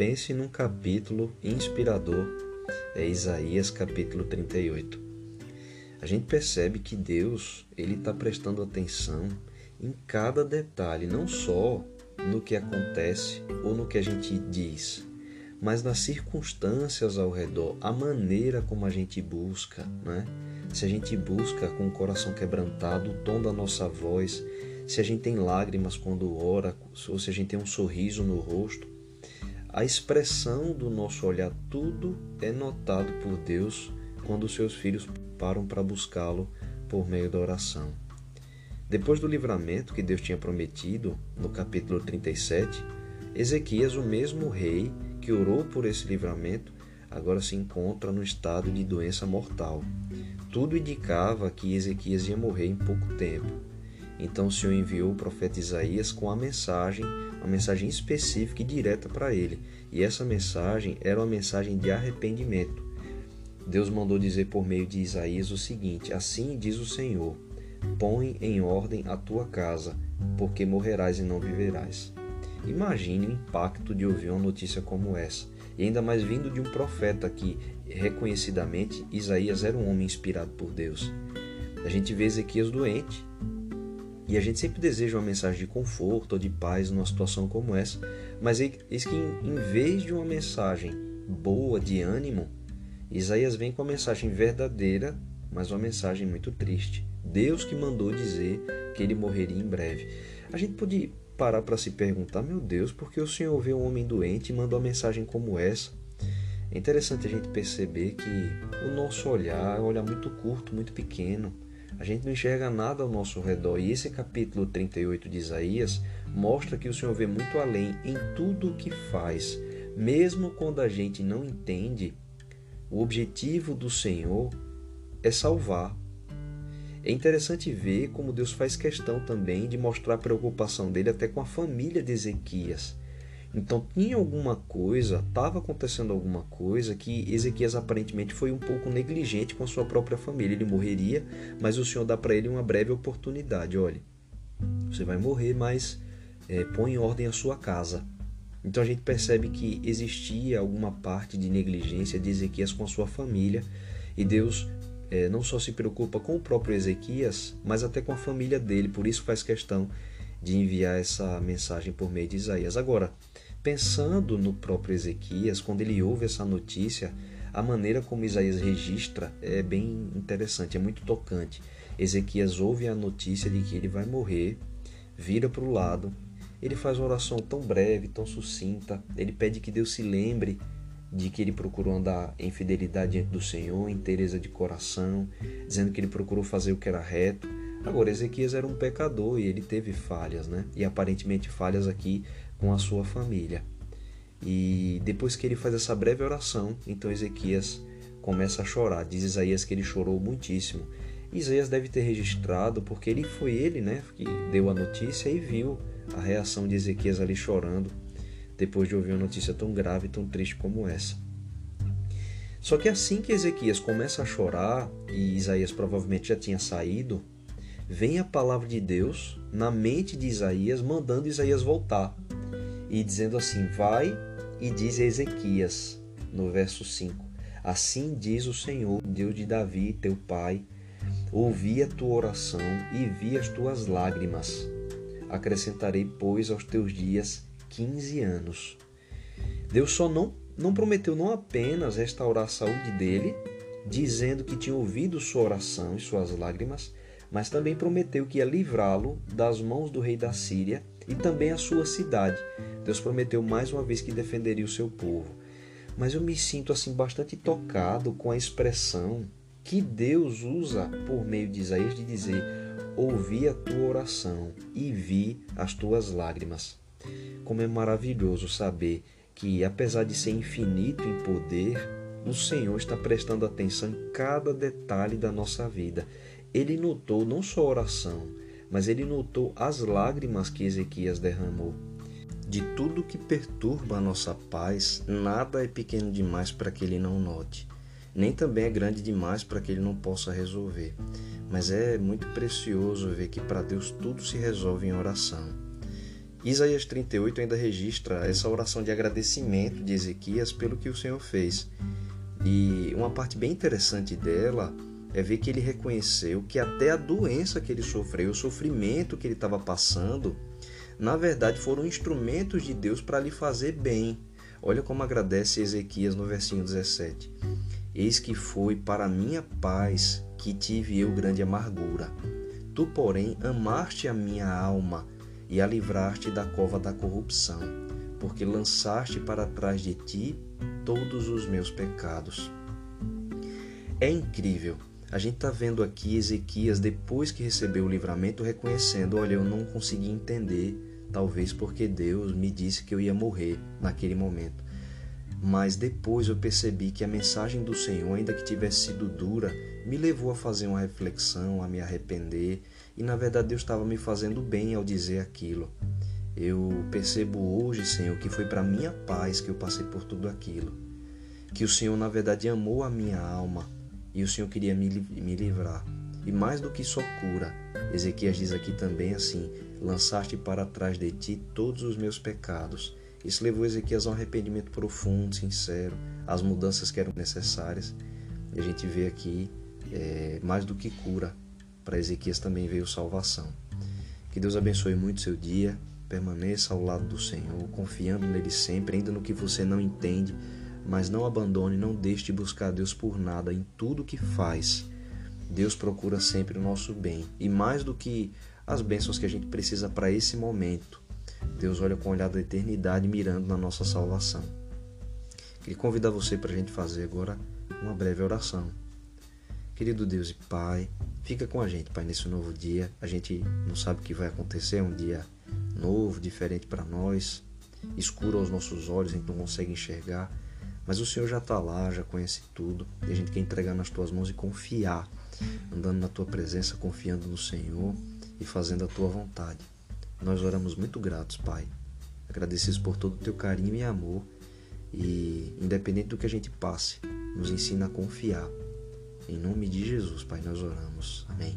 pense num capítulo inspirador, é Isaías capítulo 38. A gente percebe que Deus ele está prestando atenção em cada detalhe, não só no que acontece ou no que a gente diz, mas nas circunstâncias ao redor, a maneira como a gente busca, né? Se a gente busca com o coração quebrantado, o tom da nossa voz, se a gente tem lágrimas quando ora, ou se a gente tem um sorriso no rosto, a expressão do nosso olhar, tudo é notado por Deus quando seus filhos param para buscá-lo por meio da oração. Depois do livramento que Deus tinha prometido, no capítulo 37, Ezequias, o mesmo rei que orou por esse livramento, agora se encontra no estado de doença mortal. Tudo indicava que Ezequias ia morrer em pouco tempo. Então o Senhor enviou o profeta Isaías com a mensagem, uma mensagem específica e direta para ele. E essa mensagem era uma mensagem de arrependimento. Deus mandou dizer por meio de Isaías o seguinte: Assim diz o Senhor: Põe em ordem a tua casa, porque morrerás e não viverás. Imagine o impacto de ouvir uma notícia como essa, e ainda mais vindo de um profeta que, reconhecidamente, Isaías era um homem inspirado por Deus. A gente vê Ezequias doente, e a gente sempre deseja uma mensagem de conforto ou de paz numa situação como essa, mas eis que em vez de uma mensagem boa, de ânimo, Isaías vem com uma mensagem verdadeira, mas uma mensagem muito triste. Deus que mandou dizer que ele morreria em breve. A gente pode parar para se perguntar: meu Deus, por que o Senhor vê um homem doente e mandou uma mensagem como essa? É interessante a gente perceber que o nosso olhar é um olhar muito curto, muito pequeno. A gente não enxerga nada ao nosso redor. E esse capítulo 38 de Isaías mostra que o Senhor vê muito além em tudo o que faz. Mesmo quando a gente não entende, o objetivo do Senhor é salvar, é interessante ver como Deus faz questão também de mostrar a preocupação dele até com a família de Ezequias. Então tinha alguma coisa, estava acontecendo alguma coisa que Ezequias aparentemente foi um pouco negligente com a sua própria família. Ele morreria, mas o Senhor dá para ele uma breve oportunidade. Olha, você vai morrer, mas é, põe em ordem a sua casa. Então a gente percebe que existia alguma parte de negligência de Ezequias com a sua família e Deus é, não só se preocupa com o próprio Ezequias, mas até com a família dele, por isso faz questão de enviar essa mensagem por meio de Isaías. Agora, pensando no próprio Ezequias, quando ele ouve essa notícia, a maneira como Isaías registra é bem interessante, é muito tocante. Ezequias ouve a notícia de que ele vai morrer, vira para o lado, ele faz uma oração tão breve, tão sucinta, ele pede que Deus se lembre de que ele procurou andar em fidelidade diante do Senhor, em tereza de coração, dizendo que ele procurou fazer o que era reto. Agora, Ezequias era um pecador e ele teve falhas, né? E aparentemente falhas aqui com a sua família. E depois que ele faz essa breve oração, então Ezequias começa a chorar. Diz Isaías que ele chorou muitíssimo. Isaías deve ter registrado, porque ele foi ele, né, que deu a notícia e viu a reação de Ezequias ali chorando depois de ouvir uma notícia tão grave e tão triste como essa. Só que assim que Ezequias começa a chorar, e Isaías provavelmente já tinha saído, vem a palavra de Deus na mente de Isaías, mandando Isaías voltar e dizendo assim: Vai e diz a Ezequias, no verso 5: Assim diz o Senhor, Deus de Davi, teu pai: Ouvi a tua oração e vi as tuas lágrimas. Acrescentarei, pois, aos teus dias 15 anos. Deus só não, não prometeu não apenas restaurar a saúde dele, dizendo que tinha ouvido sua oração e suas lágrimas, mas também prometeu que ia livrá-lo das mãos do rei da Síria e também a sua cidade. Deus prometeu mais uma vez que defenderia o seu povo. Mas eu me sinto assim bastante tocado com a expressão que Deus usa por meio de Isaías de dizer: Ouvi a tua oração e vi as tuas lágrimas. Como é maravilhoso saber que, apesar de ser infinito em poder, o Senhor está prestando atenção em cada detalhe da nossa vida. Ele notou não só a oração, mas ele notou as lágrimas que Ezequias derramou. De tudo que perturba a nossa paz, nada é pequeno demais para que ele não note, nem também é grande demais para que ele não possa resolver. Mas é muito precioso ver que para Deus tudo se resolve em oração. Isaías 38 ainda registra essa oração de agradecimento de Ezequias pelo que o Senhor fez. E uma parte bem interessante dela é ver que ele reconheceu que até a doença que ele sofreu, o sofrimento que ele estava passando, na verdade foram instrumentos de Deus para lhe fazer bem. Olha como agradece Ezequias no versinho 17. Eis que foi para minha paz que tive eu grande amargura. Tu, porém, amaste a minha alma e a livraste da cova da corrupção, porque lançaste para trás de ti todos os meus pecados. É incrível. A gente está vendo aqui Ezequias, depois que recebeu o livramento, reconhecendo: olha, eu não consegui entender, talvez porque Deus me disse que eu ia morrer naquele momento. Mas depois eu percebi que a mensagem do Senhor, ainda que tivesse sido dura, me levou a fazer uma reflexão, a me arrepender, e na verdade Deus estava me fazendo bem ao dizer aquilo. Eu percebo hoje, Senhor, que foi para minha paz que eu passei por tudo aquilo. Que o Senhor, na verdade, amou a minha alma e o Senhor queria me, me livrar. E mais do que só cura, Ezequias diz aqui também assim: lançaste para trás de ti todos os meus pecados. Isso levou Ezequias a um arrependimento profundo, sincero, às mudanças que eram necessárias. E a gente vê aqui, é, mais do que cura, para Ezequias também veio salvação. Que Deus abençoe muito seu dia, permaneça ao lado do Senhor, confiando nele sempre, ainda no que você não entende, mas não abandone, não deixe de buscar Deus por nada em tudo que faz. Deus procura sempre o nosso bem e mais do que as bênçãos que a gente precisa para esse momento. Deus olha com o olhar da eternidade mirando na nossa salvação. Queria convidar você para a gente fazer agora uma breve oração. Querido Deus e Pai, fica com a gente, Pai, nesse novo dia. A gente não sabe o que vai acontecer, um dia novo, diferente para nós, escuro aos nossos olhos, a gente não consegue enxergar. Mas o Senhor já está lá, já conhece tudo, e a gente quer entregar nas tuas mãos e confiar, andando na tua presença, confiando no Senhor e fazendo a tua vontade. Nós oramos muito gratos, Pai. Agradecidos por todo o teu carinho e amor. E, independente do que a gente passe, nos ensina a confiar. Em nome de Jesus, Pai, nós oramos. Amém.